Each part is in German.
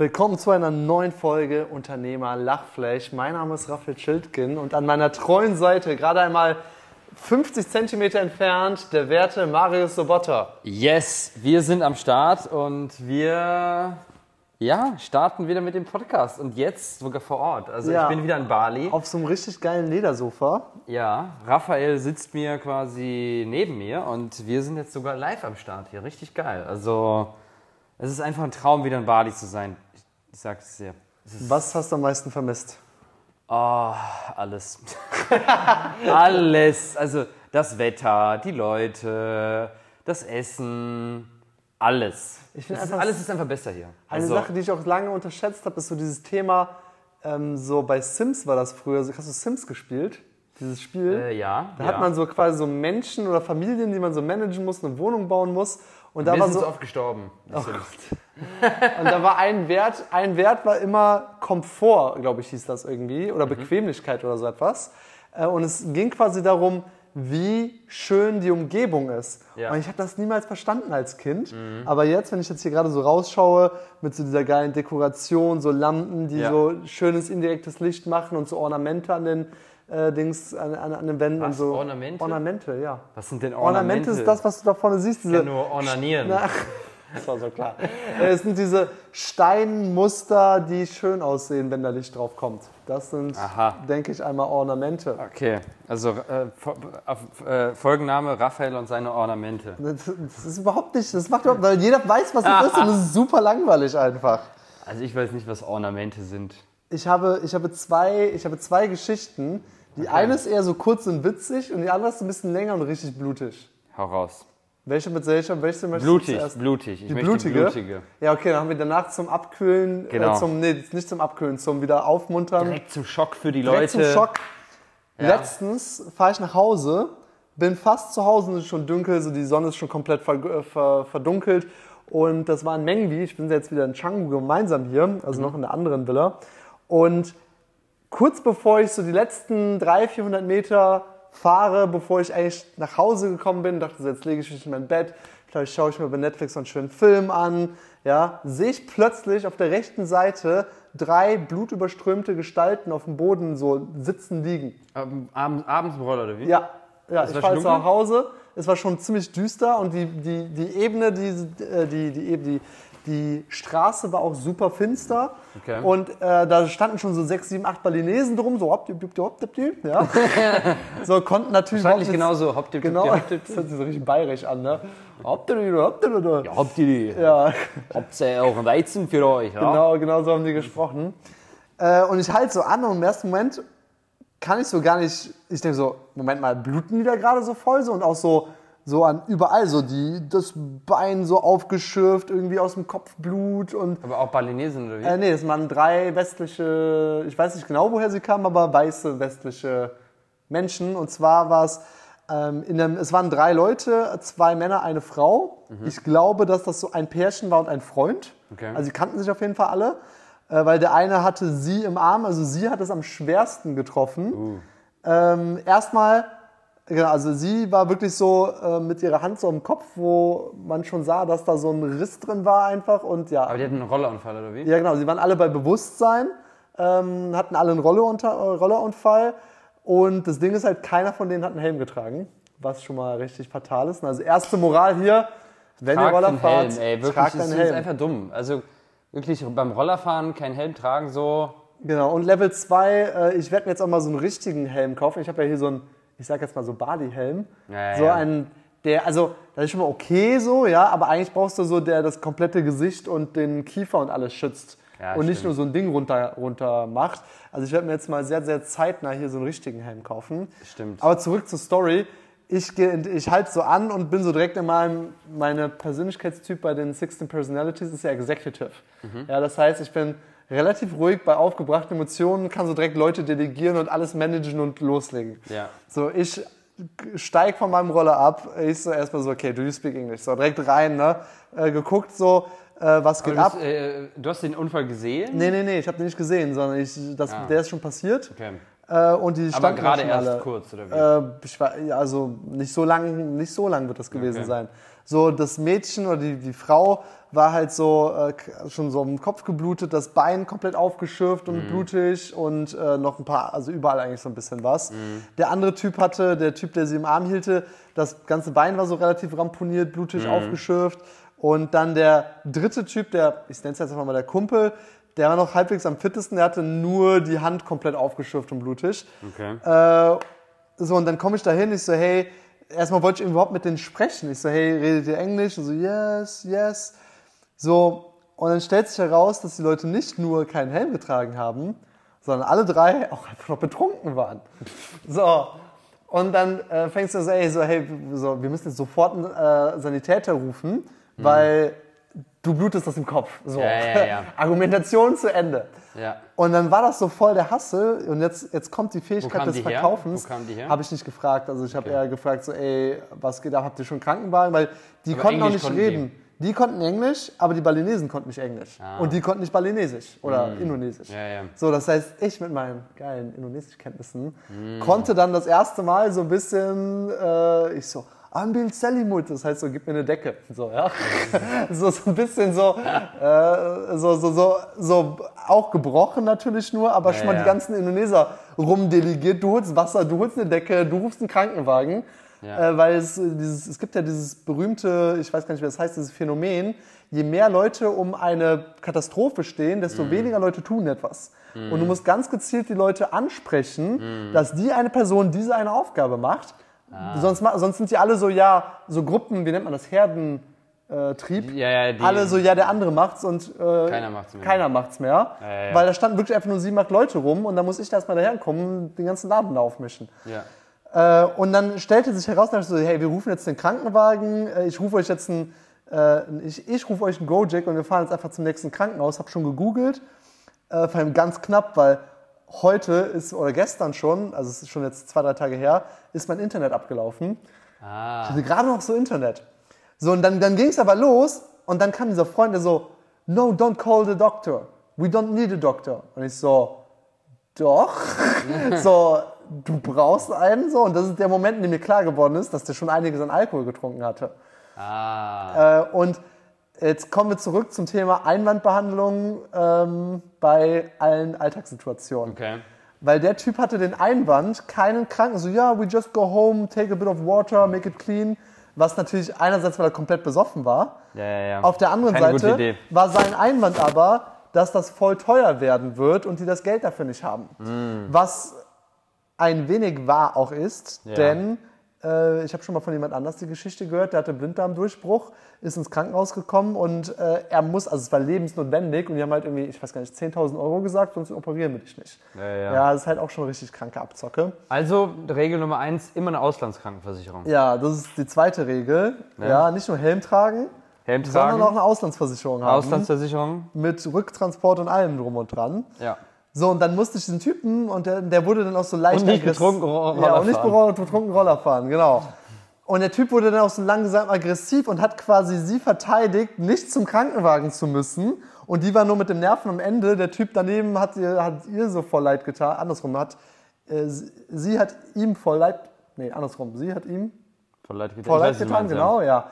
Willkommen zu einer neuen Folge Unternehmer Lachfleisch. Mein Name ist Raphael Schildgen und an meiner treuen Seite, gerade einmal 50 Zentimeter entfernt, der werte Marius Sobotta. Yes, wir sind am Start und wir ja, starten wieder mit dem Podcast und jetzt sogar vor Ort. Also Ja. ich bin wieder in Bali. Auf so einem richtig geilen Ledersofa. Ja, Raphael sitzt mir quasi neben mir und wir sind jetzt sogar live am Start hier. Richtig geil. Also es ist einfach ein Traum, wieder in Bali zu sein. Ich, sag's dir. Was hast du am meisten vermisst? oh, alles. alles. Also das Wetter, die Leute, das Essen, alles. Ich find Es ist, einfach- alles ist einfach besser hier. Eine Also, Sache, die ich auch lange unterschätzt habe, ist so dieses Thema, ähm, so bei Sims war das früher. Hast du Sims gespielt? Dieses Spiel? Äh, ja. Da ja. hat man so quasi so Menschen oder Familien, die man so managen muss, eine Wohnung bauen muss. Und da Wir war so, oft gestorben. Oh. Und da war ein Wert, ein Wert war immer Komfort, glaube ich, hieß das irgendwie, oder Bequemlichkeit oder so etwas. Äh, Und es ging quasi darum, wie schön die Umgebung ist. Ja. Und ich habe das niemals verstanden als Kind. Aber jetzt, wenn ich jetzt hier gerade so rausschaue, mit so dieser geilen Dekoration, so Lampen, die Ja. so schönes indirektes Licht machen und so Ornamente an den äh, Dings, an, an, an den Wänden und Was? so. Ornamente? Ornamente, ja. Was sind denn Ornamente? Ornamente ist das, was du da vorne siehst. Diese, kann nur ornanieren. na, das war so klar. Äh, Es sind diese Steinmuster, die schön aussehen, wenn da Licht drauf kommt. Das sind, Aha. denke ich, einmal Ornamente. Okay, also äh, äh, Folgenname Raphael und seine Ornamente. Das das ist überhaupt nicht, das macht überhaupt, weil jeder weiß, was das ist und es ist super langweilig einfach. Also ich weiß nicht, was Ornamente sind. Ich habe, ich habe, zwei, ich habe zwei Geschichten. Die eine ist eher so kurz und witzig und die andere ist ein bisschen länger und richtig blutig. Hau raus. Welche mit welcher? Welche möchtest du Blutig, zuerst? blutig. Ich Die blutige? blutige. Ja, okay, dann haben wir danach zum Abkühlen, Genau. äh, zum, nee, nicht zum Abkühlen, zum wieder aufmuntern. Direkt zum Schock für die Direkt Leute. zum Schock. Ja. Letztens fahre ich nach Hause, bin fast zu Hause, es ist schon dunkel, so die Sonne ist schon komplett ver, äh, ver, verdunkelt. Und das war in Mengwi, ich bin jetzt wieder in Canggu gemeinsam hier, also noch in der anderen Villa. Und kurz bevor ich so die letzten 300, 400 Meter fahre, bevor ich eigentlich nach Hause gekommen bin, dachte so, jetzt lege ich mich in mein Bett, vielleicht schaue ich mir bei Netflix so einen schönen Film an, ja, sehe ich plötzlich auf der rechten Seite drei blutüberströmte Gestalten auf dem Boden so sitzen liegen. Ähm, abends, abends im Roller, oder wie? Ja, ja ich fahre jetzt nach? Hause. Es war schon ziemlich düster und die, die, die Ebene, die, äh, die, die, Eb- die, die Straße war auch super finster. Okay. Und äh, da standen schon so sechs, sieben, acht Balinesen drum, so hopp, hopp, hopp, hopp, hopp, ja. so konnten natürlich Wahrscheinlich genauso. Hopp, tipp, Genau, tipp, tipp, das hört sich so richtig bayerisch an, ne? Hopp, hopp, hopp, hopp, hopp. Ja, habt ihr die? Ja, Habt ihr auch Weizen für euch? Ja? genau, genau so haben die gesprochen. Äh, und ich halte so an und im ersten Moment kann ich so gar nicht, ich denke so, Moment mal, bluten die da gerade so voll so und auch so, so an überall so die, das Bein so aufgeschürft, irgendwie aus dem Kopf Blut und Aber auch Balinesen, oder wie? äh, nee, es waren drei westliche, ich weiß nicht genau, woher sie kamen, aber weiße westliche Menschen. Und zwar war es, ähm, in dem, es waren drei Leute, zwei Männer, eine Frau. Ich glaube, dass das so ein Pärchen war und ein Freund. Okay. Also sie kannten sich auf jeden Fall alle, äh, weil der eine hatte sie im Arm, also sie hat es am schwersten getroffen. Ähm, erstmal, genau, also sie war wirklich so äh, mit ihrer Hand so im Kopf, wo man schon sah, dass da so ein Riss drin war einfach und ja. Aber die hatten einen Rollerunfall, oder wie? Ja, genau. Sie waren alle bei Bewusstsein, ähm, hatten alle einen Rollerunter äh, Rollerunfall. Und das Ding ist halt, keiner von denen hat einen Helm getragen, was schon mal richtig fatal ist. Also erste Moral hier, wenn ihr Tragt Roller den fahrt, Helm, ey. Wirklich, tragt das einen ist Helm. einfach dumm. Also wirklich beim Rollerfahren keinen Helm tragen, so. Genau. Und Level 2, äh, ich werde mir jetzt auch mal so einen richtigen Helm kaufen. Ich habe ja hier so einen, ich sag jetzt mal so Bali-Helm. Ja, so ja. einen, der, also, das ist schon mal okay so, ja, aber eigentlich brauchst du so, der das komplette Gesicht und den Kiefer und alles schützt. Ja, und nicht stimmt. nur so ein Ding runter, runter macht. Also ich werde mir jetzt mal sehr, sehr zeitnah hier so einen richtigen Helm kaufen. Stimmt. Aber zurück zur Story. Ich, ich halte so an und bin so direkt in meinem, meine Persönlichkeitstyp bei den 16 Personalities ist ja Executive. Mhm. Ja, das heißt, ich bin relativ ruhig bei aufgebrachten Emotionen, kann so direkt Leute delegieren und alles managen und loslegen. Ja. So, ich steig von meinem Roller ab. Ich so erstmal so, okay, do you speak English? So, direkt rein, ne? Äh, geguckt so, äh, was geht du, ab. hast, äh, du hast den Unfall gesehen? Nee, nee, nee, ich habe den nicht gesehen, sondern ich, das, Ah. der ist schon passiert. Okay. Äh, und die Aber gerade erst alle. kurz, oder wie? Äh, ich war, ja, also nicht so lang, nicht so lang wird das gewesen Okay. sein. So, das Mädchen oder die, die Frau war halt so äh, schon so im Kopf geblutet, das Bein komplett aufgeschürft und blutig und äh, noch ein paar, also überall eigentlich so ein bisschen was. Der andere Typ hatte, der Typ, der sie im Arm hielte, das ganze Bein war so relativ ramponiert, blutig aufgeschürft. Und dann der dritte Typ, der, ich nenne es jetzt einfach mal der Kumpel, der war noch halbwegs am fittesten, der hatte nur die Hand komplett aufgeschürft und blutig. Okay. Äh, so, und dann komme ich da hin, ich so, hey, erstmal wollte ich überhaupt mit denen sprechen. Ich so, hey, redet ihr Englisch? Und so, yes, yes. So, und dann stellt sich heraus, dass die Leute nicht nur keinen Helm getragen haben, sondern alle drei auch einfach noch betrunken waren. So, und dann äh, fängst du so, ey, so, hey, so, wir müssen jetzt sofort einen äh, Sanitäter rufen, weil du blutest aus dem Kopf. So. Ja, ja, ja. Argumentation zu Ende. Und dann war das so voll der Hassel und jetzt, jetzt kommt die Fähigkeit des die? Verkaufens. Die? Habe ich nicht gefragt. Also ich habe eher gefragt, so, ey, was geht ab? Habt ihr schon Krankenwagen? Weil die Aber konnten auch Englisch nicht konnten reden. Die. konnten Englisch, aber die Balinesen konnten nicht Englisch. Und die konnten nicht Balinesisch oder Indonesisch. Ah. Ja, ja. So, das heißt, ich mit meinen geilen Indonesischkenntnissen konnte dann das erste Mal so ein bisschen, äh, ich so, Ambil Selimut, das heißt so, gib mir eine Decke. So, ja. so, so ein bisschen so, äh, so, so, so, so, auch gebrochen natürlich nur, aber schon mal ja. die ganzen Indoneser rumdelegiert. Du holst Wasser, du holst eine Decke, du rufst einen Krankenwagen. Ja. Äh, weil es, äh, dieses, es gibt ja dieses berühmte, ich weiß gar nicht, wie das heißt, dieses Phänomen, je mehr Leute um eine Katastrophe stehen, desto Mhm. weniger Leute tun etwas. Und du musst ganz gezielt die Leute ansprechen, Mhm. dass die eine Person diese eine Aufgabe macht. Ah. Sonst, sonst sind die alle so, ja, so Gruppen, wie nennt man das, Herdentrieb. Ja, ja, die, alle so, ja, der andere macht's und äh, Keiner macht's mehr. Keiner macht's mehr. Ja. Weil da standen wirklich einfach nur sieben, acht Leute rum und da muss ich da erstmal daherkommen und den ganzen Laden da aufmischen. Ja. Äh, und dann stellte sich heraus, dass ich so, hey, wir rufen jetzt den Krankenwagen, äh, ich rufe euch jetzt einen, äh, ich, ich rufe euch einen Gojek und wir fahren jetzt einfach zum nächsten Krankenhaus. Hab schon gegoogelt, äh, vor allem ganz knapp, weil heute ist, oder gestern schon, also es ist schon jetzt zwei, drei Tage her, ist mein Internet abgelaufen. Ich Ah. hatte gerade noch so Internet. So, und dann, dann ging es aber los und dann kam dieser Freund, der so, no, don't call the doctor. We don't need a doctor. Und ich so, doch. so, du brauchst einen so. Und das ist der Moment, in dem mir klar geworden ist, dass der schon einiges an Alkohol getrunken hatte. Ah. Äh, und jetzt kommen wir zurück zum Thema Einwandbehandlung ähm, bei allen Alltagssituationen. Okay. Weil der Typ hatte den Einwand, keinen Kranken, so ja, we just go home, take a bit of water, make it clean. Was natürlich einerseits, weil er komplett besoffen war. Ja, ja, ja. Auf der anderen Keine Seite war sein Einwand aber, dass das voll teuer werden wird und die das Geld dafür nicht haben. Was ein wenig wahr auch ist, Ja. denn äh, ich habe schon mal von jemand anders die Geschichte gehört, der hatte Blinddarmdurchbruch, ist ins Krankenhaus gekommen und äh, er muss, also es war lebensnotwendig und die haben halt irgendwie, ich weiß gar nicht, 10.000 Euro gesagt, sonst operieren wir dich nicht. Ja, ja. Ja, das ist halt auch schon richtig kranke Abzocke. Also, Regel Nummer eins, immer eine Auslandskrankenversicherung. Ja, das ist die zweite Regel. Ja, nicht nur Helm tragen, Helm sondern tragen, auch eine Auslandsversicherung haben. Auslandsversicherung. mit Rücktransport und allem drum und dran. Ja. So, und dann musste ich diesen Typen, und der, der wurde dann auch so leicht Und nicht betrunken Ro- Ja, Roller und nicht fahren. betrunken Roller fahren, genau. Und der Typ wurde dann auch so langsam aggressiv und hat quasi sie verteidigt, nicht zum Krankenwagen zu müssen. Und die war nur mit dem Nerven am Ende. Der Typ daneben hat ihr, hat ihr so voll leid getan. Andersrum, hat, äh, sie, sie hat ihm voll leid, nee, andersrum, sie hat ihm Voll leid getan. voll leid weiß, getan, meinst, genau, ja.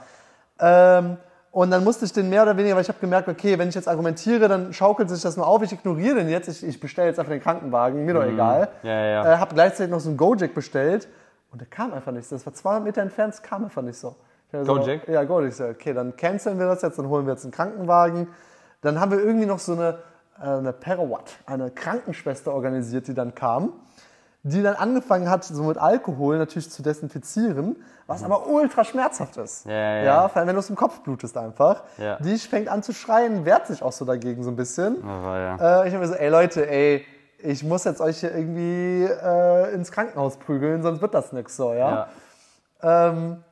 Ähm, und dann musste ich den mehr oder weniger, weil ich habe gemerkt, okay, wenn ich jetzt argumentiere, dann schaukelt sich das nur auf. Ich ignoriere den jetzt, ich, ich bestelle jetzt einfach den Krankenwagen, mir doch egal. Mhm. Ja, ja. Äh, habe gleichzeitig noch so einen Gojek bestellt und der kam einfach nicht. Das war 200 Meter entfernt, es kam einfach nicht so. Gojek? Ja, Gojek. So, okay, dann canceln wir das jetzt, dann holen wir jetzt einen Krankenwagen. Dann haben wir irgendwie noch so eine, äh, eine Perawat, eine Krankenschwester organisiert, die dann kam die dann angefangen hat, so mit Alkohol natürlich zu desinfizieren, was aber ultra schmerzhaft ist. Mhm. Ja, ja, ja. vor allem wenn du aus dem Kopf blutest einfach. Ja. Die fängt an zu schreien, wehrt sich auch so dagegen so ein bisschen. Aber ja. Äh, ich habe mir so, ey Leute, ey, ich muss jetzt euch hier irgendwie äh, ins Krankenhaus prügeln, sonst wird das nix so, ja. ja. Ähm,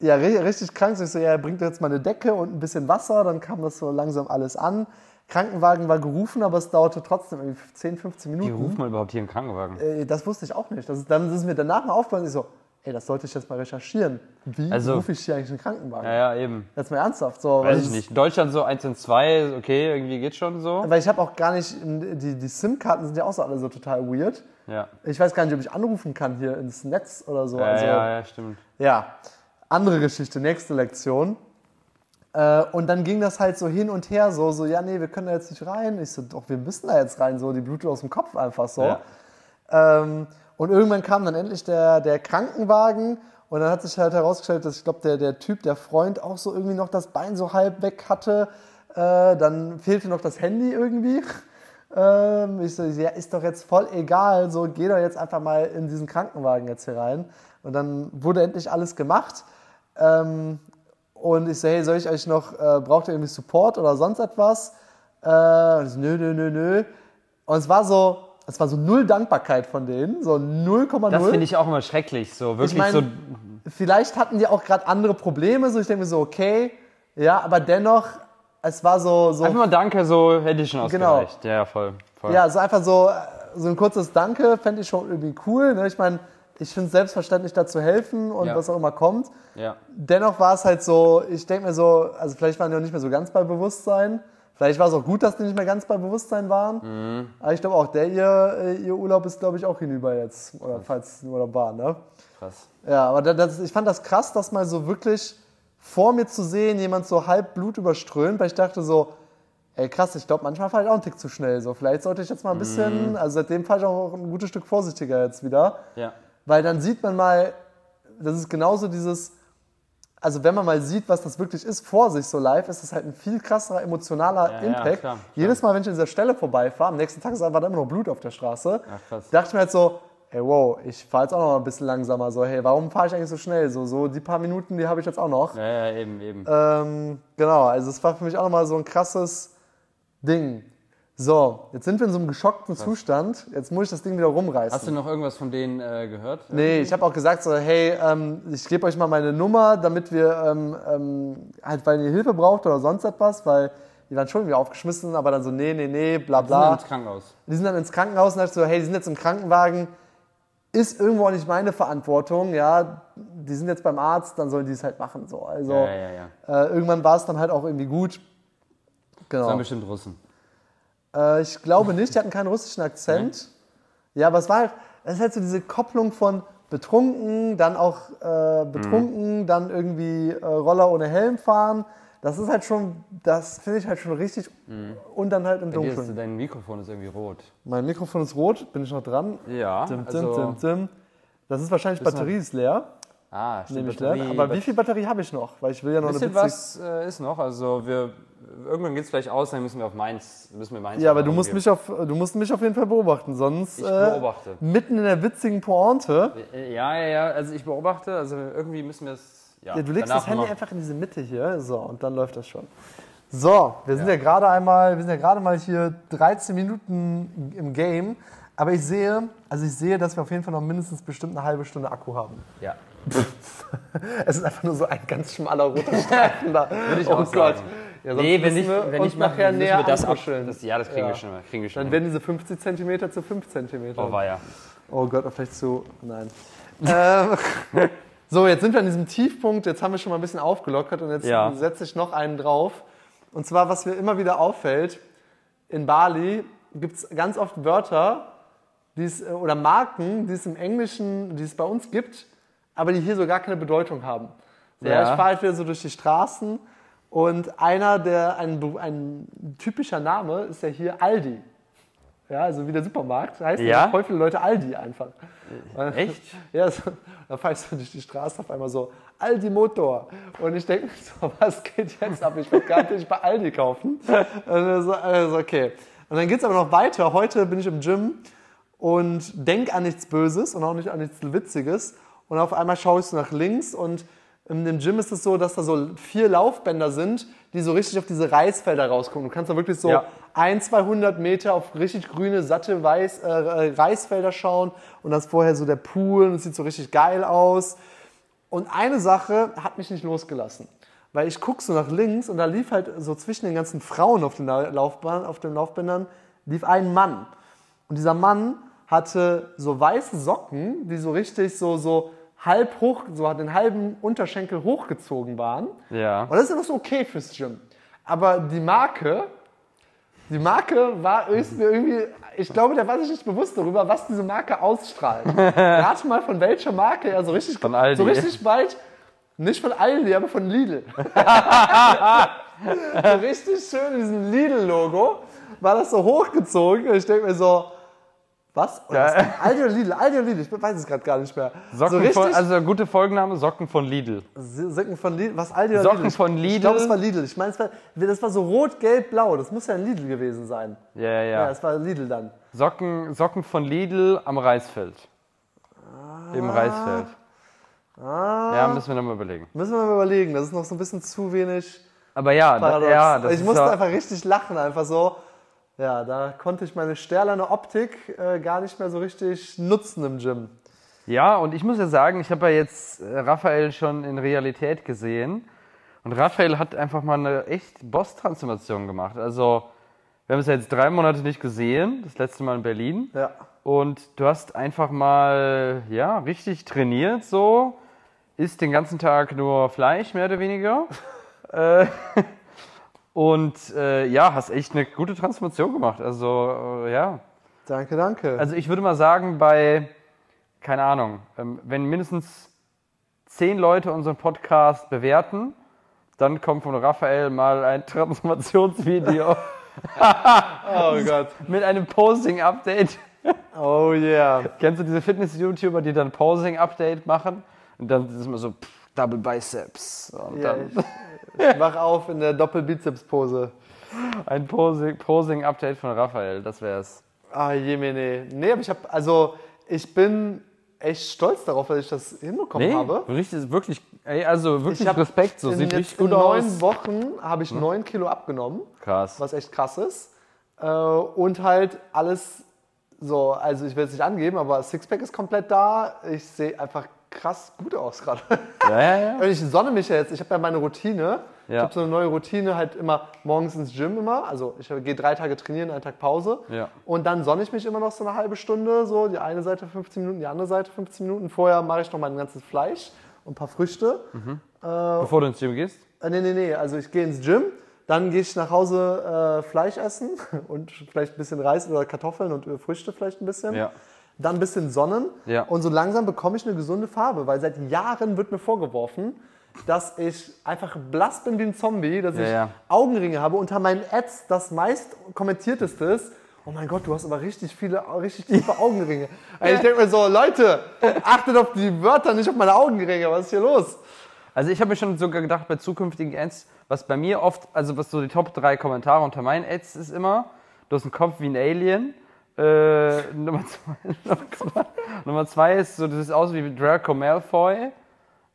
ja, ri- richtig krank. So, ich so, ja, bringt jetzt mal eine Decke und ein bisschen Wasser. Dann kam das so langsam alles an. Krankenwagen war gerufen, aber es dauerte trotzdem irgendwie 10, 15 Wie Minuten. ruft man überhaupt hier einen Krankenwagen? Äh, das wusste ich auch nicht. Das ist, dann ist mir danach mal aufgefallen, ich so, ey, das sollte ich jetzt mal recherchieren. Wie Also- rufe ich hier eigentlich einen Krankenwagen? Ja, ja, eben. Jetzt mal ernsthaft. So, weil Weiß ich nicht. In Deutschland so 1 und 2, okay, irgendwie geht's schon so. Weil ich habe auch gar nicht, die, die SIM-Karten sind ja auch so alle so total weird. Ja. Ich weiß gar nicht, ob ich anrufen kann hier ins Netz oder so. Ja, also, ja, ja, stimmt. ja. andere Geschichte, nächste Lektion. Äh, und dann ging das halt so hin und her, so, so, ja, nee, wir können da jetzt nicht rein. Ich so, doch, wir müssen da jetzt rein, so, die blutet aus dem Kopf einfach so. Ja. Ähm, und irgendwann kam dann endlich der, der Krankenwagen und dann hat sich halt herausgestellt, dass ich glaube, der, der Typ, der Freund auch so irgendwie noch das Bein so halb weg hatte. Äh, dann fehlte noch das Handy irgendwie. Ähm, ich so, ja, ist doch jetzt voll egal, so geh doch jetzt einfach mal in diesen Krankenwagen jetzt hier rein. Und dann wurde endlich alles gemacht. Ähm, und ich so, hey, soll ich euch noch, äh, braucht ihr irgendwie Support oder sonst etwas? Äh, und so, nö, nö, nö, nö. Und es war so, es war so null Dankbarkeit von denen, so 0,0. Das finde ich auch immer schrecklich. So wirklich Ich mein, so. Vielleicht hatten die auch gerade andere Probleme, so ich denke mir so, okay, ja, aber dennoch, es war so, so Einfach mal Danke, so hätte ich schon Genau. ausgereicht. Ja, voll. voll. ja, so einfach so, so ein kurzes Danke fände ich schon irgendwie cool. Ne? Ich meine, ich finde es selbstverständlich, da zu helfen und Ja. was auch immer kommt. ja. Dennoch war es halt so, ich denke mir so, also vielleicht waren die auch nicht mehr so ganz bei Bewusstsein. Vielleicht war es auch gut, dass die nicht mehr ganz bei Bewusstsein waren. Mhm. Aber ich glaube auch, der ihr, äh, ihr Urlaub ist, glaube ich, auch hinüber jetzt. Oder falls es ein Urlaub war, ne? Krass. Ja, aber da- das, ich fand das krass, das mal so wirklich vor mir zu sehen, jemand so halb Blut überströmt, weil ich dachte so, ey krass, ich glaube, manchmal fahre ich auch einen Tick zu schnell. So, vielleicht sollte ich jetzt mal ein bisschen, also seitdem fahre ich auch ein gutes Stück vorsichtiger jetzt wieder. Ja. Weil dann sieht man mal, das ist genauso dieses, also wenn man mal sieht, was das wirklich ist vor sich so live, ist das halt ein viel krasserer emotionaler Ja, ja, Impact. klar, klar. Jedes Mal, wenn ich an dieser Stelle vorbeifahre, am nächsten Tag ist einfach immer noch Blut auf der Straße, Ach, dachte ich mir halt so, ey wow, ich fahre jetzt auch noch mal ein bisschen langsamer. So, hey, warum fahre ich eigentlich so schnell? So, so die paar Minuten, die habe ich jetzt auch noch. Ja, ja, eben, eben. Ähm, genau, also es war für mich auch nochmal so ein krasses Ding. So, jetzt sind wir in so einem geschockten Zustand. Jetzt muss ich das Ding wieder rumreißen. Hast du noch irgendwas von denen äh, gehört? Nee, ich habe auch gesagt so, hey, ähm, ich gebe euch mal meine Nummer, damit wir ähm, ähm, halt, weil ihr Hilfe braucht oder sonst etwas, weil die waren schon irgendwie aufgeschmissen, aber dann so, nee, nee, nee, bla Die sind bla. ins Krankenhaus. Die sind dann ins Krankenhaus und dachte so, hey, die sind jetzt im Krankenwagen, ist irgendwo auch nicht meine Verantwortung, ja, die sind jetzt beim Arzt, dann sollen die es halt machen, so. Also Ja, ja, ja. Äh, irgendwann war es dann halt auch irgendwie gut. Das Genau. waren bestimmt Russen. Äh, ich glaube nicht, die hatten keinen russischen Akzent. Ja, aber es war halt, es ist halt so diese Kopplung von betrunken, dann auch äh, betrunken, dann irgendwie äh, Roller ohne Helm fahren. Das ist halt schon, das finde ich halt schon richtig. Und dann halt im Bei dir ist, Dunkeln. dein Mikrofon ist irgendwie rot. Mein Mikrofon ist rot, bin ich noch dran? Ja. Dim, dim, also, dim, dim. Das ist wahrscheinlich Batterie ist leer, Ah, stimmt. Aber wie viel Batterie habe ich noch? Weil ich will ja noch Ein eine bisschen witzige- was äh, ist noch. Also wir irgendwann geht es vielleicht aus, dann müssen wir auf Mainz, müssen wir Mainz. Ja, aber du musst, mich auf, du musst mich auf jeden Fall beobachten, sonst Ich äh, beobachte. mitten in der witzigen Pointe. Äh, Ja, ja, ja. Also ich beobachte. Also irgendwie müssen wir es. Ja, Ja, du legst das Handy einfach in diese Mitte hier, so, und dann läuft das schon. So, wir sind ja, gerade einmal, wir sind ja gerade mal hier 13 Minuten im Game, aber ich sehe, also ich sehe, dass wir auf jeden Fall noch mindestens bestimmt eine halbe Stunde Akku haben. Ja. Es ist einfach nur so ein ganz schmaler roter Streifen da. Würde ich oh auch Gott. sagen. Ja, Nee, wenn nicht, wenn machen, nachher müssen näher wir das ab. ankuscheln. Das, ja, das kriegen Ja. wir schon mal. Kriegen wir schon Dann werden diese 50 cm zu 5 cm. Oh, war ja. Oh Gott, vielleicht zu. Nein. ähm, so, jetzt sind wir an diesem Tiefpunkt. Jetzt haben wir schon mal ein bisschen aufgelockert und jetzt Ja. setze ich noch einen drauf. Und zwar, was mir immer wieder auffällt: In Bali gibt es ganz oft Wörter die es, äh, oder Marken, die es im Englischen, die es bei uns gibt, aber die hier so gar keine Bedeutung haben. Ja. Ja. Ich fahre halt wieder so durch die Straßen und einer, der ein, ein typischer Name ist ja hier Aldi. Ja, also wie der Supermarkt heißt ja voll viele Leute Aldi einfach. Echt? Ja, so, da fahre ich so durch die Straße auf einmal so, Aldi Motor. Und ich denke mir so, was geht jetzt ab? Ich will gar nicht bei Aldi kaufen. Und so, also okay. Und dann geht es aber noch weiter. Heute bin ich im Gym und denk an nichts Böses und auch nicht an nichts Witziges. Und auf einmal schaue ich so nach links und in dem Gym ist es so, dass da so vier Laufbänder sind, die so richtig auf diese Reisfelder rausgucken. Du kannst da wirklich so Ja. ein, 200 Meter auf richtig grüne, satte Weiß, äh, äh, Reisfelder schauen und das ist vorher so der Pool und es sieht so richtig geil aus. Und eine Sache hat mich nicht losgelassen. Weil ich gucke so nach links und da lief halt so zwischen den ganzen Frauen auf den La- Laufbahn, auf den Laufbändern, lief ein Mann. Und dieser Mann hatte so weiße Socken, die so richtig so, so halb hoch, so den halben Unterschenkel hochgezogen waren. Ja. Und das ist ja noch so okay fürs Gym. Aber die Marke, die Marke war irgendwie, ich glaube, der war sich nicht bewusst darüber, was diese Marke ausstrahlt. Rate mal, von welcher Marke er so richtig, Von Aldi. so richtig bald Nicht von Aldi, aber von Lidl. Richtig schön, diesen Lidl-Logo. War das so hochgezogen und ich denke mir so, was? Oder Ja. was? Aldi oder Lidl? Aldi oder Lidl? Ich weiß es gerade gar nicht mehr. Socken so von, also gute Folgenname, Socken von Lidl. Socken von Lidl. Was Aldi oder Socken Lidl? von Ich Lidl. glaube, es war Lidl. Ich meine, das war so rot, gelb, blau. Das muss ja ein Lidl gewesen sein. Ja, ja, Ja, ja. es war Lidl dann. Socken, Socken von Lidl am Reisfeld. Im Reisfeld. Ah. Ja, müssen wir nochmal überlegen. Müssen wir mal überlegen. Das ist noch so ein bisschen zu wenig Aber ja, da, ja ich musste einfach richtig lachen. Einfach so. Ja, da konnte ich meine stählerne Optik äh, gar nicht mehr so richtig nutzen im Gym. Ja, und ich muss ja sagen, ich habe ja jetzt äh, Raphael schon in Realität gesehen. Und Raphael hat einfach mal eine echt Boss-Transformation gemacht. Also, wir haben es ja jetzt drei Monate nicht gesehen, das letzte Mal in Berlin. Ja. Und du hast einfach mal, ja, richtig trainiert so. Isst den ganzen Tag nur Fleisch, mehr oder weniger. äh, und äh, ja, hast echt eine gute Transformation gemacht. Also, äh, ja. Danke, danke. Also ich würde mal sagen, bei, keine Ahnung, ähm, wenn mindestens zehn Leute unseren Podcast bewerten, dann kommt von Raphael mal ein Transformationsvideo oh Gott. mit einem Posing-Update. Oh yeah. Kennst du diese Fitness-YouTuber, die dann Posing-Update machen? Und dann ist es immer so, pff, Double Biceps. Und Ja, dann ich, ich wach auf in der Doppelbizeps-Pose. ein Posing- Posing-Update von Raphael, das wär's. Ah, jemine. Nee, aber ich habe, also ich bin echt stolz darauf, dass ich das hinbekommen habe. richtig, wirklich, ey, also wirklich Respekt, so in sieht richtig gut in neun aus. Wochen habe ich neun Kilo abgenommen, Krass. was echt krass ist. Äh, und halt alles so, also ich will es nicht angeben, aber Sixpack ist komplett da. Ich sehe einfach krass gut aus gerade. Ja, ja, ja. Und ich sonne mich ja jetzt. Ich habe ja meine Routine. Ich Ja. habe so eine neue Routine, halt immer morgens ins Gym immer. Also ich gehe drei Tage trainieren, einen Tag Pause. Ja. Und dann sonne ich mich immer noch so eine halbe Stunde. So die eine Seite 15 Minuten, die andere Seite 15 Minuten. Vorher mache ich noch mein ganzes Fleisch und ein paar Früchte. Bevor du ins Gym gehst? Äh, nee, nee, nee. Also ich gehe ins Gym. Dann gehe ich nach Hause äh, Fleisch essen und vielleicht ein bisschen Reis oder Kartoffeln und äh, Früchte vielleicht ein bisschen. Ja. Dann ein bisschen Sonnen. Ja. Und so langsam bekomme ich eine gesunde Farbe, weil seit Jahren wird mir vorgeworfen, dass ich einfach blass bin wie ein Zombie, dass Ja, ich ja. Augenringe habe. Unter meinen Ads das meist kommentierteste ist, oh mein Gott, du hast aber richtig viele, richtig tiefe Augenringe. Also ich denke mir so, Leute, achtet auf die Wörter, nicht auf meine Augenringe, was ist hier los? Also ich habe mir schon sogar gedacht, bei zukünftigen Ads, was bei mir oft, also was so die Top 3 Kommentare unter meinen Ads ist immer, du hast einen Kopf wie ein Alien. Äh, Nummer, zwei, Nummer zwei ist so, das sieht aus wie Draco Malfoy.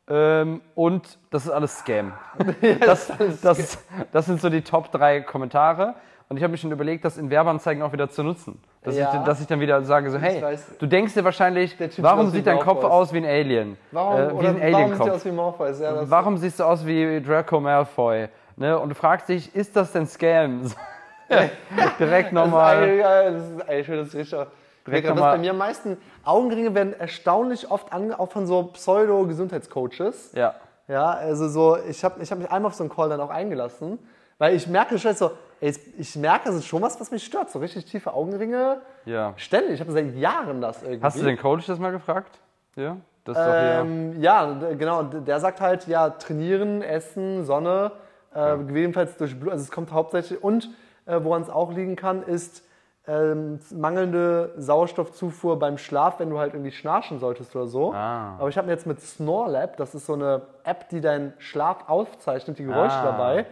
Ähm, und das ist alles Scam. Das, das, das sind so die Top 3 Kommentare. Und ich habe mir schon überlegt, das in Werbeanzeigen auch wieder zu nutzen. Dass, Ja. ich, dass ich dann wieder sage, so, hey, weiß. du denkst dir wahrscheinlich, warum sieht dein Kopf aus wie ein Alien? Warum, äh, wie ein warum sieht aus wie Morpheus? Ja, Warum siehst du aus wie Draco Malfoy? Ne? Und du fragst dich, ist das denn Scam? Direkt nochmal. Das ist, eigentlich- das richtig. Direkt was bei mir am meisten, Augenringe werden erstaunlich oft ange, auch von so Pseudo-Gesundheitscoaches. Ja. Ja, also so, ich habe ich hab mich einmal auf so einen Call dann auch eingelassen, weil ich merke schon so, ey, ich merke, das ist schon was, was mich stört, so richtig tiefe Augenringe. ja. Ständig, ich habe seit Jahren das irgendwie. Hast du den Coach das mal gefragt? Ja. Das ist. Ähm, ja, genau. Der sagt halt, ja, trainieren, essen, Sonne, äh, gegebenenfalls durch Blut. Also es kommt hauptsächlich und woran es auch liegen kann, ist ähm, mangelnde Sauerstoffzufuhr beim Schlaf, wenn du halt irgendwie schnarchen solltest oder so. Ah. Aber ich habe mir jetzt mit Snorlab, das ist so eine App, die deinen Schlaf aufzeichnet, die Geräusche Ah. dabei,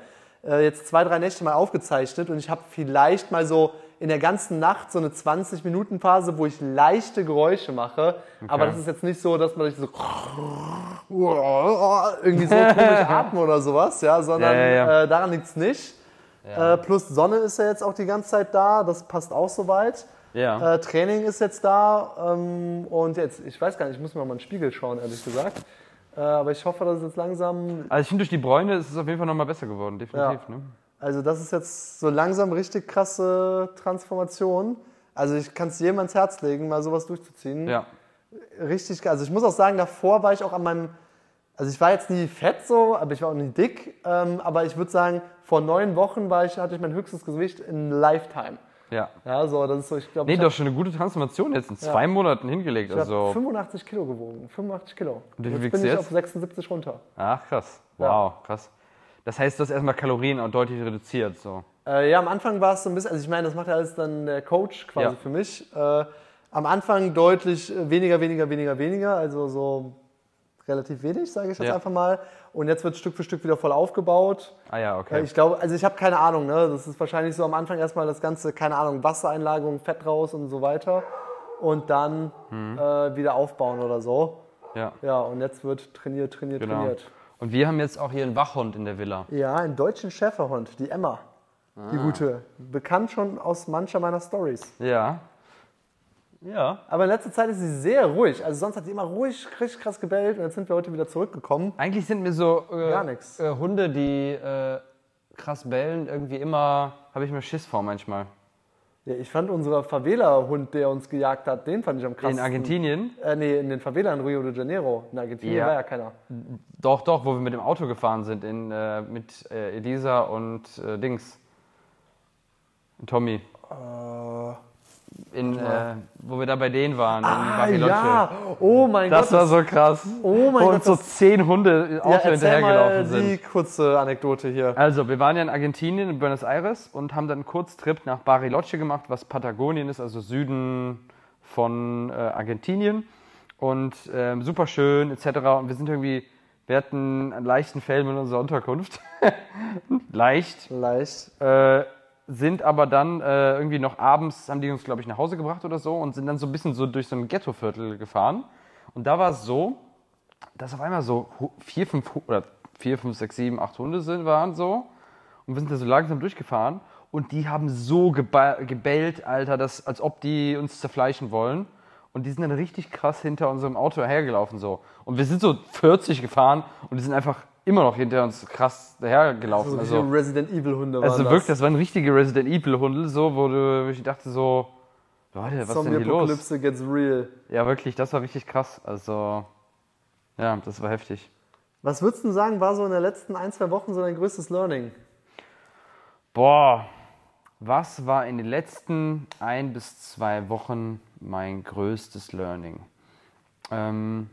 äh, jetzt zwei, drei Nächte mal aufgezeichnet und ich habe vielleicht mal so in der ganzen Nacht so eine 20-Minuten-Phase, wo ich leichte Geräusche mache. Aber das ist jetzt nicht so, dass man sich so irgendwie so komisch atmen oder sowas, ja, sondern Ja, ja, ja. Äh, daran liegt es nicht. Äh, plus Sonne ist ja jetzt auch die ganze Zeit da, das passt auch soweit. Ja. Äh, Training ist jetzt da ähm, und jetzt, ich weiß gar nicht, ich muss mir mal in den Spiegel schauen, ehrlich gesagt. Äh, aber ich hoffe, dass es jetzt langsam, Also ich finde, durch die Bräune ist es auf jeden Fall nochmal besser geworden, definitiv. Ne? also das ist jetzt so langsam richtig krasse Transformation. Also ich kann es jedem ans Herz legen, mal sowas durchzuziehen. Ja. richtig, also ich muss auch sagen, davor war ich auch an meinem, also ich war jetzt nie fett so, aber ich war auch nie dick, ähm, aber ich würde sagen, vor neun Wochen war ich, hatte ich mein höchstes Gewicht in Lifetime. Ja. Ja, so, das ist so, ich glaube, Nee, ich doch schon eine gute Transformation jetzt in zwei Monaten hingelegt. hab Also, 85 Kilo gewogen. 85 Kilo. Und jetzt bin ich jetzt? auf 76 runter. ach krass. Ja. Wow, krass. Das heißt, du hast erstmal Kalorien auch deutlich reduziert. So. Äh, ja, am Anfang war es so ein bisschen, also ich meine, das macht ja alles dann der Coach quasi Ja. für mich. Äh, am Anfang deutlich äh, weniger, weniger, weniger, weniger, also so relativ wenig, sage ich jetzt Ja. einfach mal. Und jetzt wird Stück für Stück wieder voll aufgebaut. Ah ja, Äh, okay. Ich glaube, also ich habe keine Ahnung, ne? Das ist wahrscheinlich so am Anfang erstmal das ganze, keine Ahnung, Wassereinlagerung, Fett raus und so weiter. Und dann Mhm. äh, wieder aufbauen oder so. Ja, Ja, und jetzt wird trainiert, trainiert, genau. trainiert. Und wir haben jetzt auch hier einen Wachhund in der Villa. Ja, einen deutschen Schäferhund, die Emma. Die Ah. gute. Bekannt schon aus mancher meiner Stories. Ja. Ja. Aber in letzter Zeit ist sie sehr ruhig. Also sonst hat sie immer ruhig, richtig krass gebellt und jetzt sind wir heute wieder zurückgekommen. Eigentlich sind mir so äh, Gar nix. Äh, Hunde, die äh, krass bellen, irgendwie immer, habe ich mir Schiss vor manchmal. Ja, ich fand unser Favela-Hund, der uns gejagt hat, den fand ich am krassesten. In Argentinien? Äh, nee, in den Favela in Rio de Janeiro. In Argentinien Ja. war ja keiner. Doch, doch, wo wir mit dem Auto gefahren sind, in, äh, mit äh, Elisa und äh, Dings. Und Tommy. In, äh, wo wir da bei denen waren, in Ah, Bariloche. ja. Oh mein Das Gott. war so krass. Oh mein wo Gott, uns so das- zehn Hunde ja, Auto hinterhergelaufen sind. die kurze Anekdote hier. Also, wir waren ja in Argentinien, in Buenos Aires und haben dann einen Kurztrip nach Bariloche gemacht, was Patagonien ist, also Süden von äh, Argentinien. Und ähm, super schön, etc. Und wir sind irgendwie, wir hatten einen leichten Fail mit unserer Unterkunft. Leicht. Leicht. Äh, sind aber dann äh, irgendwie noch abends, haben die uns, glaube ich, nach Hause gebracht oder so und sind dann so ein bisschen so durch so ein Ghettoviertel gefahren. Und da war es so, dass auf einmal so vier, fünf, oder vier, fünf, sechs, sieben, acht Hunde sind, waren so. Und wir sind da so langsam durchgefahren. Und die haben so gebellt, Alter, dass, als ob die uns zerfleischen wollen. Und die sind dann richtig krass hinter unserem Auto hergelaufen so. Und wir sind so 40 gefahren und die sind einfach immer noch hinter uns krass dahergelaufen. So Also, richtige Resident Evil Hunde waren also das. wirklich, das waren richtige Resident Evil Hunde, so, wo du, ich dachte so, Leute, was ist denn hier los? Gets real. Ja, wirklich, das war richtig krass. Also, ja, das war heftig. Was würdest du sagen, war so in den letzten ein, zwei Wochen so dein größtes Learning? Boah, was war in den letzten ein bis zwei Wochen mein größtes Learning? Ähm,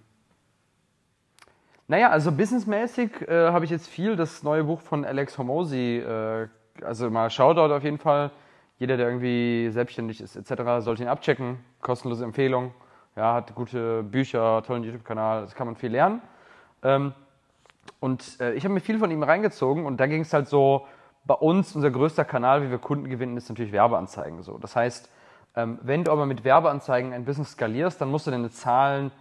naja, also businessmäßig äh, habe ich jetzt viel das neue Buch von Alex Hormozy, äh, also mal Shoutout auf jeden Fall. Jeder, der irgendwie selbstständig ist etc., sollte ihn abchecken. Kostenlose Empfehlung. Ja, hat gute Bücher, tollen YouTube-Kanal, das kann man viel lernen. Ähm, und äh, ich habe mir viel von ihm reingezogen und da ging es halt so, bei uns, unser größter Kanal, wie wir Kunden gewinnen, ist natürlich Werbeanzeigen. So. Das heißt, ähm, wenn du aber mit Werbeanzeigen ein Business skalierst, dann musst du deine Zahlen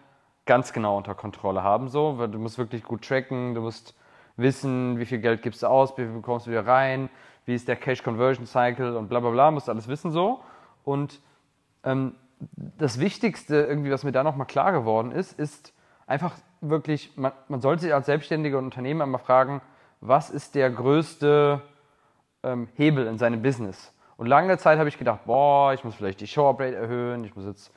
ganz genau unter Kontrolle haben. So. Du musst wirklich gut tracken, du musst wissen, wie viel Geld gibst du aus, wie viel bekommst du wieder rein, wie ist der Cash Conversion Cycle und bla bla bla, musst alles wissen so. Und ähm, das Wichtigste, irgendwie, was mir da nochmal klar geworden ist, ist einfach wirklich, man, man sollte sich als selbstständiger Unternehmer immer fragen, was ist der größte ähm, Hebel in seinem Business? Und lange Zeit habe ich gedacht, boah, ich muss vielleicht die Show-Up-Rate erhöhen, ich muss jetzt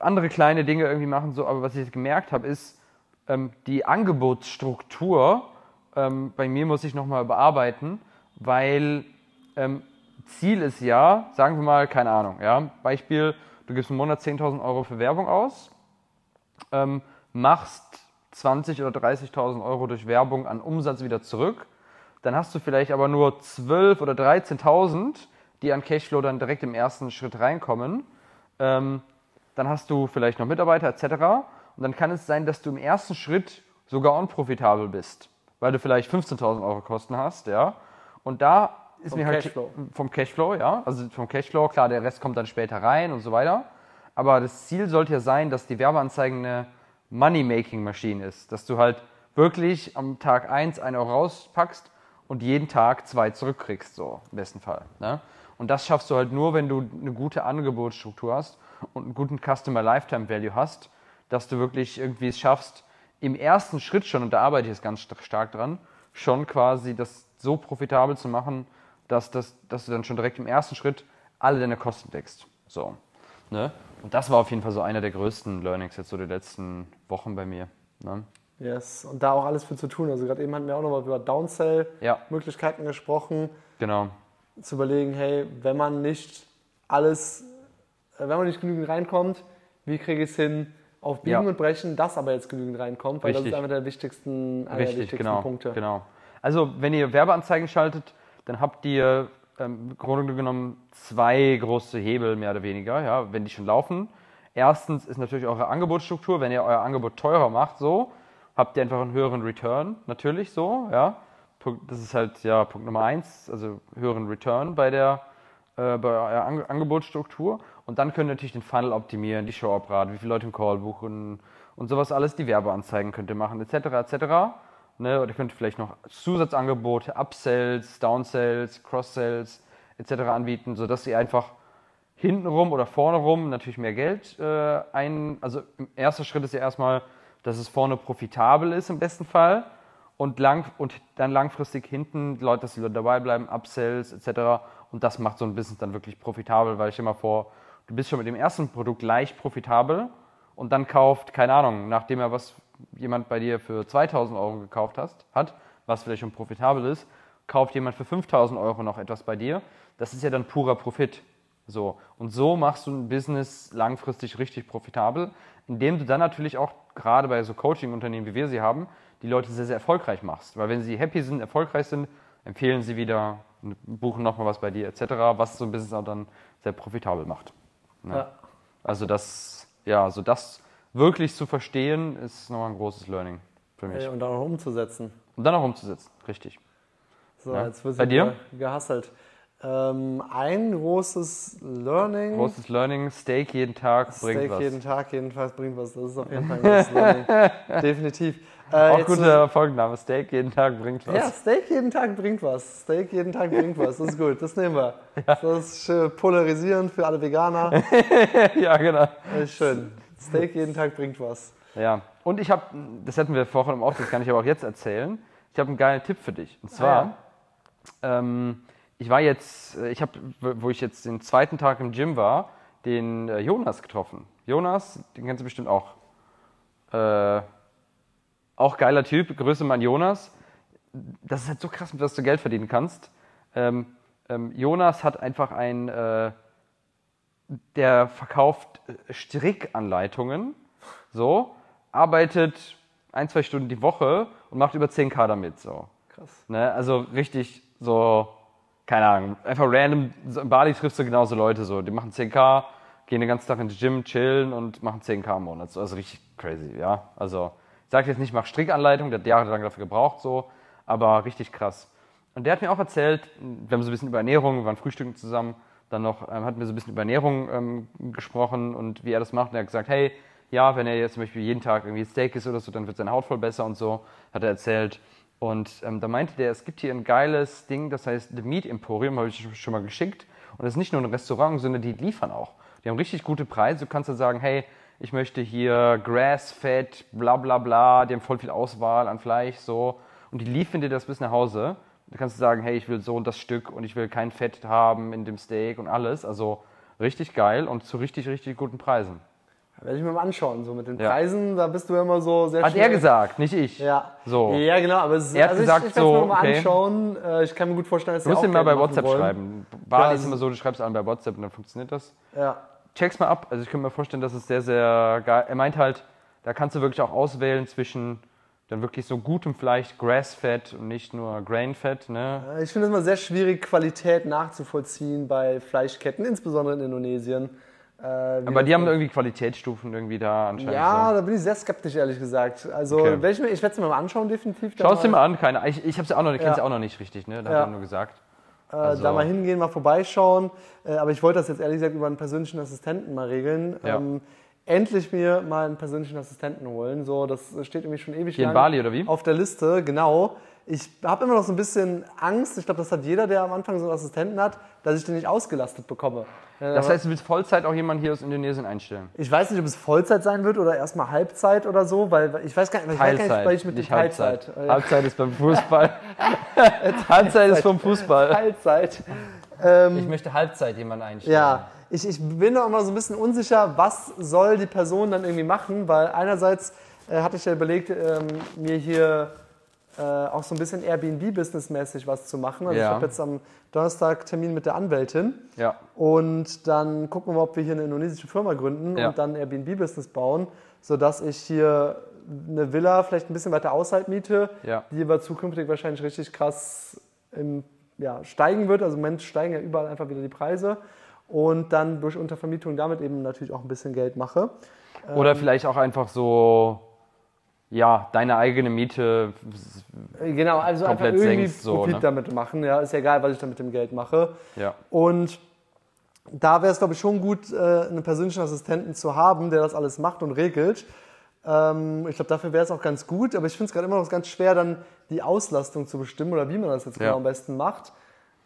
andere kleine Dinge irgendwie machen, so, aber was ich jetzt gemerkt habe, ist, ähm, die Angebotsstruktur ähm, bei mir muss ich nochmal überarbeiten, weil ähm, Ziel ist ja, sagen wir mal, keine Ahnung, ja, Beispiel, du gibst im Monat 10.000 Euro für Werbung aus, ähm, machst 20 oder 30.000 Euro durch Werbung an Umsatz wieder zurück, dann hast du vielleicht aber nur 12 oder 13.000, die an Cashflow dann direkt im ersten Schritt reinkommen. Ähm, dann hast du vielleicht noch Mitarbeiter etc. Und dann kann es sein, dass du im ersten Schritt sogar unprofitabel bist, weil du vielleicht 15.000 Euro Kosten hast, ja. Und da ist Vom mir halt Cashflow. vom Cashflow, ja, also vom Cashflow, klar, der Rest kommt dann später rein und so weiter. Aber das Ziel sollte ja sein, dass die Werbeanzeigen eine Money-Making-Maschine ist, dass du halt wirklich am Tag 1 einen Euro rauspackst und jeden Tag zwei zurückkriegst, so im besten Fall. Ne? Und das schaffst du halt nur, wenn du eine gute Angebotsstruktur hast und einen guten Customer Lifetime Value hast, dass du wirklich irgendwie es schaffst, im ersten Schritt schon, und da arbeite ich jetzt ganz st- stark dran, schon quasi das so profitabel zu machen, dass, das, dass du dann schon direkt im ersten Schritt alle deine Kosten deckst. So. Ne? Und das war auf jeden Fall so einer der größten Learnings jetzt so die letzten Wochen bei mir. Ne? Yes, und da auch alles für zu tun. Also gerade eben hatten wir auch noch mal über Downsell-Möglichkeiten Ja. gesprochen. Genau. zu überlegen, hey, wenn man nicht alles, wenn man nicht genügend reinkommt, wie kriege ich es hin, auf Biegen Ja. und Brechen, dass aber jetzt genügend reinkommt, weil das Richtig. ist einer der wichtigsten, einer der Richtig, wichtigsten genau, Punkte. genau. Also wenn ihr Werbeanzeigen schaltet, dann habt ihr ähm, im Grunde genommen zwei große Hebel mehr oder weniger, ja, wenn die schon laufen. Erstens ist natürlich eure Angebotsstruktur, wenn ihr euer Angebot teurer macht, so, habt ihr einfach einen höheren Return, natürlich so, ja. Das ist halt ja Punkt Nummer eins, also höheren Return bei der äh, bei eurer Ange Angebotsstruktur. Und dann könnt ihr natürlich den Funnel optimieren, die Show-Up-Rate, wie viele Leute im Call buchen und sowas alles, die Werbeanzeigen könnt ihr machen, etc. etc. Ne? Oder ihr könnt vielleicht noch Zusatzangebote, Upsells, Downsells, Cross-Sells etc. anbieten, sodass ihr einfach hintenrum oder vorne rum natürlich mehr Geld äh, ein. Also erster Schritt ist ja erstmal, dass es vorne profitabel ist im besten Fall und, lang, und dann langfristig hinten, Leute, dass die Leute dabei bleiben, Upsells etc. Und das macht so ein Business dann wirklich profitabel, weil ich immer vor, du bist schon mit dem ersten Produkt leicht profitabel und dann kauft, keine Ahnung, nachdem er was jemand bei dir für 2000 Euro gekauft hast, hat, was vielleicht schon profitabel ist, kauft jemand für 5000 Euro noch etwas bei dir. Das ist ja dann purer Profit. So. Und so machst du ein Business langfristig richtig profitabel, indem du dann natürlich auch gerade bei so Coaching-Unternehmen, wie wir sie haben, die Leute sehr, sehr erfolgreich machst. Weil wenn sie happy sind, erfolgreich sind, empfehlen sie wieder, buchen nochmal was bei dir etc., was so ein Business auch dann sehr profitabel macht. Ja. Ja. Also das, ja, so das wirklich zu verstehen, ist nochmal ein großes Learning für mich. Ey, Und dann auch umzusetzen. Und dann auch umzusetzen, richtig. So, Ja. jetzt wird Bei dir? gehasselt. Ähm, ein großes Learning. Großes Learning, Steak jeden Tag bringt Steak was. jeden Tag, jedenfalls bringt was. Das ist auf jeden Fall ein großes Learning. Definitiv. Äh, Auch guter Folgenname, Steak jeden Tag bringt was. Ja, Steak jeden Tag bringt was. Steak jeden Tag bringt was. Das ist gut, das nehmen wir. Das ist schön polarisierend für alle Veganer. ja, genau. Das ist schön. Steak jeden Tag bringt was. Ja, und ich habe, das hätten wir vorhin im Office, das kann ich aber auch jetzt erzählen. Ich habe einen geilen Tipp für dich. Und zwar, ähm, ich war jetzt, äh, ich habe, wo ich jetzt den zweiten Tag im Gym war, den äh, Jonas getroffen. Jonas, den kennst du bestimmt auch. Äh, auch geiler Typ, Grüße an Jonas. Das ist halt so krass, mit was du Geld verdienen kannst. Ähm, ähm, Jonas hat einfach ein, äh, der verkauft äh, Strickanleitungen, so, arbeitet ein, zwei Stunden die Woche und macht über 10k damit, so. Krass. Ne? Also richtig so, keine Ahnung, einfach random, in Bali triffst du genauso Leute so, die machen 10k, gehen den ganzen Tag ins Gym, chillen und machen 10k im Monat, so. also richtig crazy, ja. Also, ich sage jetzt nicht, mach Strickanleitung, der hat jahrelang dafür gebraucht, so, aber richtig krass. Und der hat mir auch erzählt, wir haben so ein bisschen über Ernährung, wir waren frühstücken zusammen, dann noch ähm, hatten wir so ein bisschen über Ernährung ähm, gesprochen und wie er das macht. Und er hat gesagt, hey, ja, wenn er jetzt zum Beispiel jeden Tag irgendwie Steak isst oder so, dann wird seine Haut voll besser und so, hat er erzählt. Und ähm, da meinte der, es gibt hier ein geiles Ding, das heißt The Meat Emporium, habe ich schon mal geschickt. Und das ist nicht nur ein Restaurant, sondern die liefern auch. Die haben richtig gute Preise. Du kannst dann sagen, hey, ich möchte hier Grass-Fed, bla bla bla, die haben voll viel Auswahl an Fleisch, so. Und die liefern dir das bis nach Hause. Da kannst du sagen, hey, ich will so und das Stück und ich will kein Fett haben in dem Steak und alles. Also richtig geil und zu richtig, richtig guten Preisen. Werde ich mir mal anschauen. So mit den Ja. Preisen, da bist du ja immer so sehr Hat schnell. er gesagt, nicht ich. Ja. So. Ja, genau. Aber es ist, Er hat also gesagt ich, ich so, mir mal okay. anschauen. Äh, Ich kann mir gut vorstellen, dass Du musst auch mal bei WhatsApp wollen. schreiben. Bali Ja, ist immer so, du schreibst allen bei WhatsApp und dann funktioniert das. Ja. Check's mal ab. Also ich könnte mir vorstellen, dass es sehr, sehr geil. Er meint halt, da kannst du wirklich auch auswählen zwischen dann wirklich so gutem Fleisch, Grass-Fett und nicht nur Grain-Fett. Ne? Äh, Ich finde es immer sehr schwierig, Qualität nachzuvollziehen bei Fleischketten, insbesondere in Indonesien. Äh, Aber die haben irgendwie Qualitätsstufen irgendwie da anscheinend. Ja, so. da bin ich sehr skeptisch, ehrlich gesagt. Also, Okay. ich, ich werde es mir mal anschauen, definitiv. Schau es dir mal- an, keine. Ich, ich hab's ja auch noch, ich Ja. ja auch noch nicht richtig, ne? Da Ja. hat er nur gesagt. Äh, also- da mal hingehen, mal vorbeischauen. Äh, aber ich wollte das jetzt ehrlich gesagt über einen persönlichen Assistenten mal regeln. Ja. Ähm, endlich mir mal einen persönlichen Assistenten holen. So, das steht irgendwie schon ewig Hier in lang Bali oder wie? auf der Liste, genau. Ich habe immer noch so ein bisschen Angst, ich glaube, das hat jeder, der am Anfang so einen Assistenten hat, dass ich den nicht ausgelastet bekomme. Äh, Das heißt, du willst Vollzeit auch jemanden hier aus Indonesien einstellen? ich weiß nicht, ob es Vollzeit sein wird oder erstmal Halbzeit oder so, weil ich weiß gar nicht, ich weiß gar nicht weil ich mit nicht Teilzeit. Halbzeit. Äh, Halbzeit ist beim Fußball. Halbzeit ist vom Fußball. Teilzeit. Ähm, Ich möchte Halbzeit jemanden einstellen. Ja, ich, ich bin da immer so ein bisschen unsicher, was soll die Person dann irgendwie machen, weil einerseits äh, hatte ich ja überlegt, ähm, mir hier äh, auch so ein bisschen Airbnb-Business-mäßig was zu machen. Also ich Ja. habe jetzt am Donnerstag Termin mit der Anwältin. Ja. Und dann gucken wir mal, ob wir hier eine indonesische Firma gründen Ja. und dann Airbnb-Business bauen, sodass ich hier eine Villa vielleicht ein bisschen weiter außerhalb miete, die aber zukünftig wahrscheinlich richtig krass im, ja, steigen wird. Also im Moment steigen ja überall einfach wieder die Preise. Und dann durch Untervermietung damit eben natürlich auch ein bisschen Geld mache. Oder vielleicht auch einfach so, ja, deine eigene Miete. Genau, also einfach Komplett irgendwie senkst, so, Profit ne? damit machen. Ja, ist ja egal, was ich da mit dem Geld mache. Ja. Und da wäre es, glaube ich, schon gut, äh, einen persönlichen Assistenten zu haben, der das alles macht und regelt. Ähm, Ich glaube, dafür wäre es auch ganz gut, aber ich finde es gerade immer noch ganz schwer, dann die Auslastung zu bestimmen oder wie man das jetzt genau Ja. am besten macht.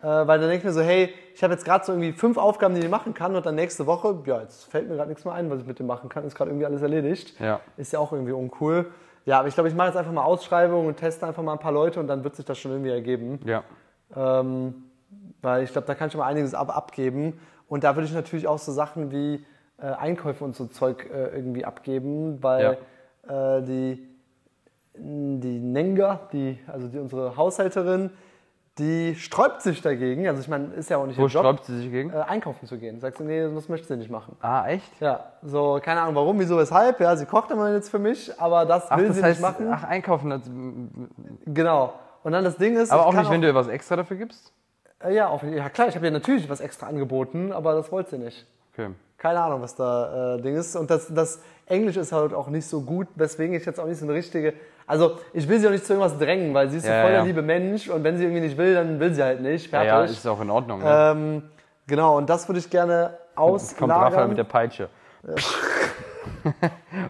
Äh, Weil dann denke ich mir so, hey, ich habe jetzt gerade so irgendwie fünf Aufgaben, die ich machen kann und dann nächste Woche, ja, jetzt fällt mir gerade nichts mehr ein, was ich mit dem machen kann, ist gerade irgendwie alles erledigt. Ja. Ist ja auch irgendwie uncool. Ja, aber ich glaube, ich mache jetzt einfach mal Ausschreibungen und teste einfach mal ein paar Leute und dann wird sich das schon irgendwie ergeben. Ja. Ähm, weil ich glaube, da kann ich schon mal einiges ab abgeben. Und da würde ich natürlich auch so Sachen wie äh, Einkäufe und so Zeug äh, irgendwie abgeben, weil äh, die, die Nenga, die, also die, unsere Haushälterin, die sträubt sich dagegen. Also ich meine, ist ja auch nicht Wo ihr Job, sträubt sie sich gegen? äh, einkaufen zu gehen. Sagt sie, nee, das möchte sie nicht machen. Ah, echt? Ja, so, keine Ahnung warum, wieso, weshalb. Ja, sie kocht immer jetzt für mich, aber das Ach, will das sie heißt, nicht machen. ach, einkaufen. Das, Genau. Und dann das Ding ist, aber auch nicht, wenn du ihr was extra dafür gibst? Äh, Ja, auf, ja klar, ich habe ihr natürlich was extra angeboten, aber das wollte sie nicht. Okay. Keine Ahnung, was da äh, Ding ist. Und das, das Englisch ist halt auch nicht so gut, weswegen ich jetzt auch nicht so eine richtige. Also, ich will sie auch nicht zu irgendwas drängen, weil sie ist so Ja, voll der ja. liebe Mensch und wenn sie irgendwie nicht will, dann will sie halt nicht. Ja, Fertig. ja, ist auch in Ordnung. Ne? ähm, genau, und das würde ich gerne Jetzt kommt auslagern. mit der Peitsche.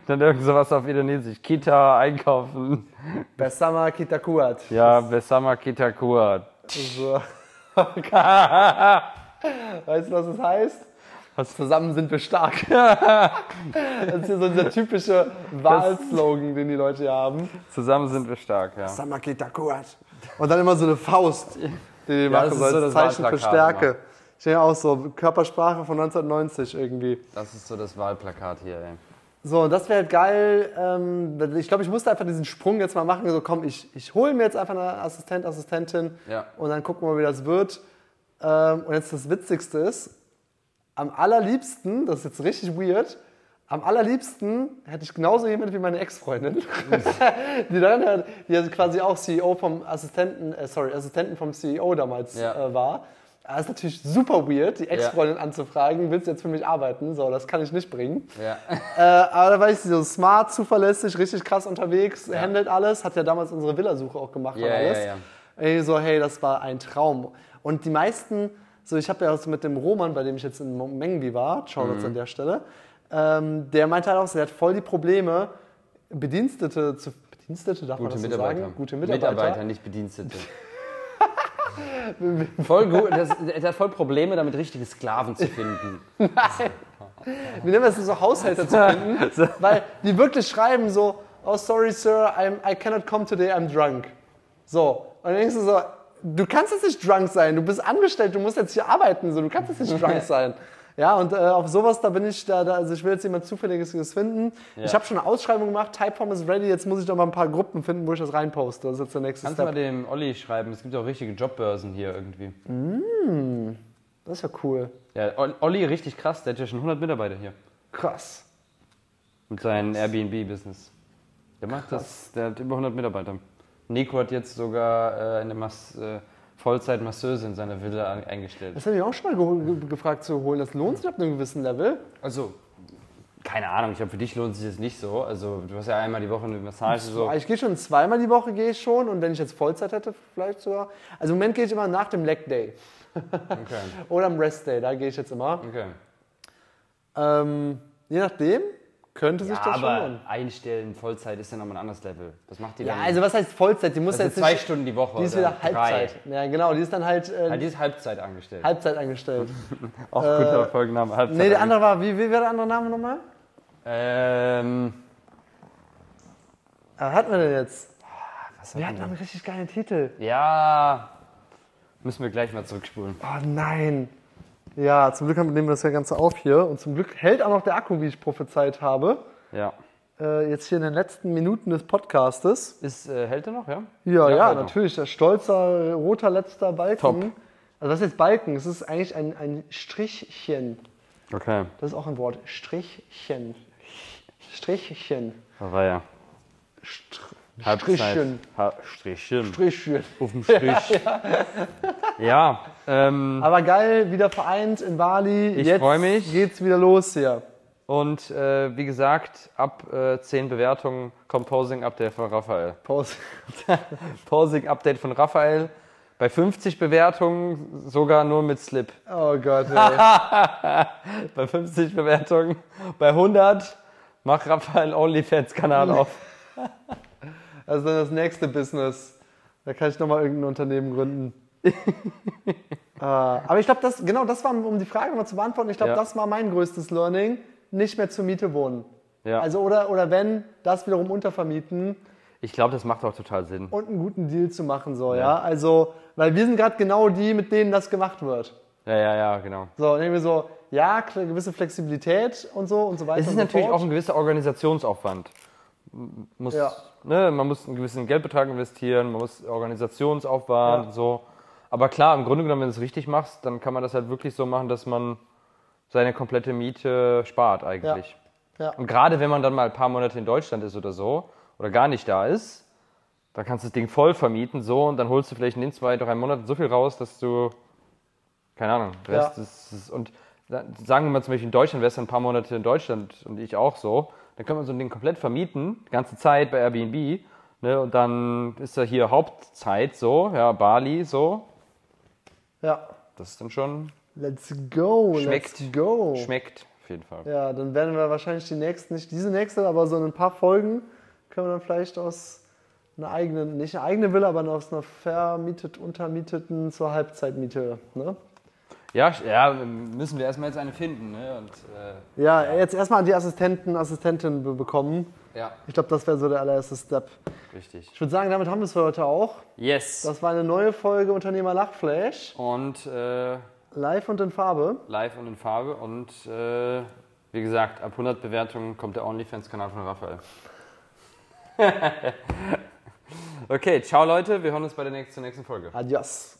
Dann irgend sowas auf Indonesisch. Kita einkaufen. Besama kita kuat. Ja, Besama Kita Kuat. So. weißt du, was das heißt? Was? Zusammen sind wir stark. das ist hier so dieser typische Wahlslogan, den die Leute hier haben. Zusammen sind wir stark, ja. Samakita Kuat. Und dann immer so eine Faust, die die Ja, machen das so ist so als das Zeichen für Stärke. Ich denke auch so, Körpersprache von 1990 irgendwie. Das ist so das Wahlplakat hier, ey. So, und das wäre halt geil. Ähm, ich glaube, ich musste einfach diesen Sprung jetzt mal machen. So, komm, ich, ich hole mir jetzt einfach eine Assistent, Assistentin Ja. und dann gucken wir mal, wie das wird. Ähm, und jetzt das Witzigste ist, am allerliebsten, das ist jetzt richtig weird, am allerliebsten hätte ich genauso jemand wie meine Ex-Freundin, die dann halt, die also quasi auch CEO vom Assistenten, äh, sorry, Assistenten vom CEO damals Ja. äh, war. Das ist natürlich super weird, die Ex-Freundin anzufragen, willst du jetzt für mich arbeiten? So, das kann ich nicht bringen. Ja. Äh, aber da war ich so smart, zuverlässig, richtig krass unterwegs, handelt alles, hat ja damals unsere Villasuche auch gemacht Ja, und alles. ja, ja. Ey, so, hey, das war ein Traum. Und die meisten, so ich habe ja auch so mit dem Roman, bei dem ich jetzt in Mengwi war, Shoutouts Mhm. an der Stelle, ähm, der meinte halt auch, der hat voll die Probleme, Bedienstete zu, Bedienstete darf man Gute das so Mitarbeiter. sagen? Gute Mitarbeiter. Mitarbeiter, nicht Bedienstete. voll gut. Das, der hat voll Probleme damit, richtige Sklaven zu finden. Wie nennen wir es so, Haushälter zu finden, weil die wirklich schreiben so, oh sorry sir, I'm, I cannot come today, I'm drunk. So, und dann denkst du so, du kannst jetzt nicht drunk sein, du bist angestellt, du musst jetzt hier arbeiten, so, du kannst jetzt nicht drunk sein. Ja, und äh, auf sowas, da bin ich, da, da, also ich will jetzt jemand Zufälliges finden. Ich habe schon eine Ausschreibung gemacht, Typeform ist ready, jetzt muss ich noch mal ein paar Gruppen finden, wo ich das reinposte. Das ist jetzt der nächste Kannst du mal Step. dem Olli schreiben? Es gibt auch richtige Jobbörsen hier irgendwie. Das ist ja cool. Ja, Ol- Olli, richtig krass. Der hat ja schon 100 Mitarbeiter hier. Krass. Mit seinem Airbnb-Business. Der macht das. Der hat über 100 Mitarbeiter. Nico hat jetzt sogar äh, eine Mas äh, Vollzeit-Masseuse in seiner Villa eingestellt. Das hätte ich auch schon mal ge ge gefragt zu holen. Das lohnt sich ab einem gewissen Level. Also, keine Ahnung. Ich glaube, für dich lohnt sich das nicht so. Also, du hast ja einmal die Woche eine Massage. So. Ich gehe schon zweimal die Woche, gehe ich schon. Und wenn ich jetzt Vollzeit hätte, vielleicht sogar. Also im Moment gehe ich immer nach dem Leg Day. Okay. Oder am Rest Day, da gehe ich jetzt immer. okay. Ähm, je nachdem, könnte sich Ja, das schon aber lohnen. einstellen Vollzeit ist ja nochmal ein anderes Level. Was macht die Ja, dann? also was heißt Vollzeit? Die muss also jetzt zwei nicht, Stunden die Woche. Die ist wieder Halbzeit. Drei. Ja, genau, die ist dann halt äh, Ja, die ist Halbzeit angestellt. Halbzeit angestellt. Auch guter Folgenname. Halbzeit nee, der andere war, wie, wie war der andere Name nochmal? Ähm, Ah, hatten wir denn jetzt? was Wir hat hatten einen richtig geilen Titel. Ja, müssen wir gleich mal zurückspulen. Oh nein. Ja, zum Glück haben- nehmen wir das ja Ganze auf hier. Und zum Glück hält auch noch der Akku, wie ich prophezeit habe. Ja. äh, jetzt hier in den letzten Minuten des Podcastes. Ist, äh, hält er noch, ja? Ja, ja, noch. natürlich. Der stolzer roter letzter Balken. Top. Also das ist jetzt Balken, es ist eigentlich ein, ein Strichchen. Okay. Das ist auch ein Wort. Strichchen. Strichchen. War ja. Str Halbzeit. Strichchen. Ha Strichchen. Strichchen. Auf dem Strich. ja, ähm, Aber geil, wieder vereint in Bali. Ich Jetzt freu mich. geht's wieder los hier. und äh, wie gesagt, ab äh, 10 Bewertungen kommt Posing-Update von Raphael. Pause. Posing-Update von Raphael. Bei 50 Bewertungen sogar nur mit Slip. Oh Gott, ey. Bei 50 Bewertungen. Bei 100 mach Raphael OnlyFans-Kanal auf. Also dann das nächste Business. Da kann ich nochmal irgendein Unternehmen gründen. äh, aber ich glaube, das, genau das war, um die Frage mal zu beantworten, ich glaube, Ja. das war mein größtes Learning. Nicht mehr zur Miete wohnen. Ja. Also oder, oder wenn, das wiederum untervermieten Ich glaube, das macht auch total Sinn. und einen guten Deal zu machen. So, ja. Ja. Also, weil wir sind gerade genau die, mit denen das gemacht wird. Ja, ja, ja, genau. So, dann irgendwie so, ja, gewisse Flexibilität und so und so weiter. Es ist und natürlich fort. auch ein gewisser Organisationsaufwand. Muss, Ja. Ne, man muss einen gewissen Geldbetrag investieren, man muss Organisationsaufwand Ja. und so. Aber klar, im Grunde genommen, wenn du es richtig machst, dann kann man das halt wirklich so machen, dass man seine komplette Miete spart eigentlich. Ja. Und gerade wenn man dann mal ein paar Monate in Deutschland ist oder so, oder gar nicht da ist, dann kannst du das Ding voll vermieten so und dann holst du vielleicht in den zwei, drei Monaten so viel raus, dass du, keine Ahnung, der Ja. Rest ist, ist, und sagen wir mal zum Beispiel in Deutschland, wärst du ein paar Monate in Deutschland und ich auch so, dann kann man so ein Ding komplett vermieten, die ganze Zeit bei Airbnb, ne, und dann ist da hier Hauptzeit so, ja, Bali so, ja. das ist dann schon, Let's go, Schmeckt. let's go. schmeckt auf jeden Fall. Ja, dann werden wir wahrscheinlich die nächsten, nicht diese nächste, aber so in ein paar Folgen können wir dann vielleicht aus einer eigenen, nicht eine eigene Villa, aber aus einer vermietet, untermieteten zur Halbzeitmiete. Ne? Ja, ja, müssen wir erstmal jetzt eine finden, ne, und, äh, Ja, jetzt erstmal die Assistenten, Assistentin be bekommen. ja, Ich glaube, das wäre so der allererste Step. richtig. Ich würde sagen, damit haben wir es für heute auch. Yes. Das war eine neue Folge Unternehmer Lachflash. Und äh, Live und in Farbe. live und in Farbe. Und äh, wie gesagt, ab 100 Bewertungen kommt der OnlyFans-Kanal von Raphael. okay, ciao Leute, wir hören uns bei der nächsten, zur nächsten Folge. Adios.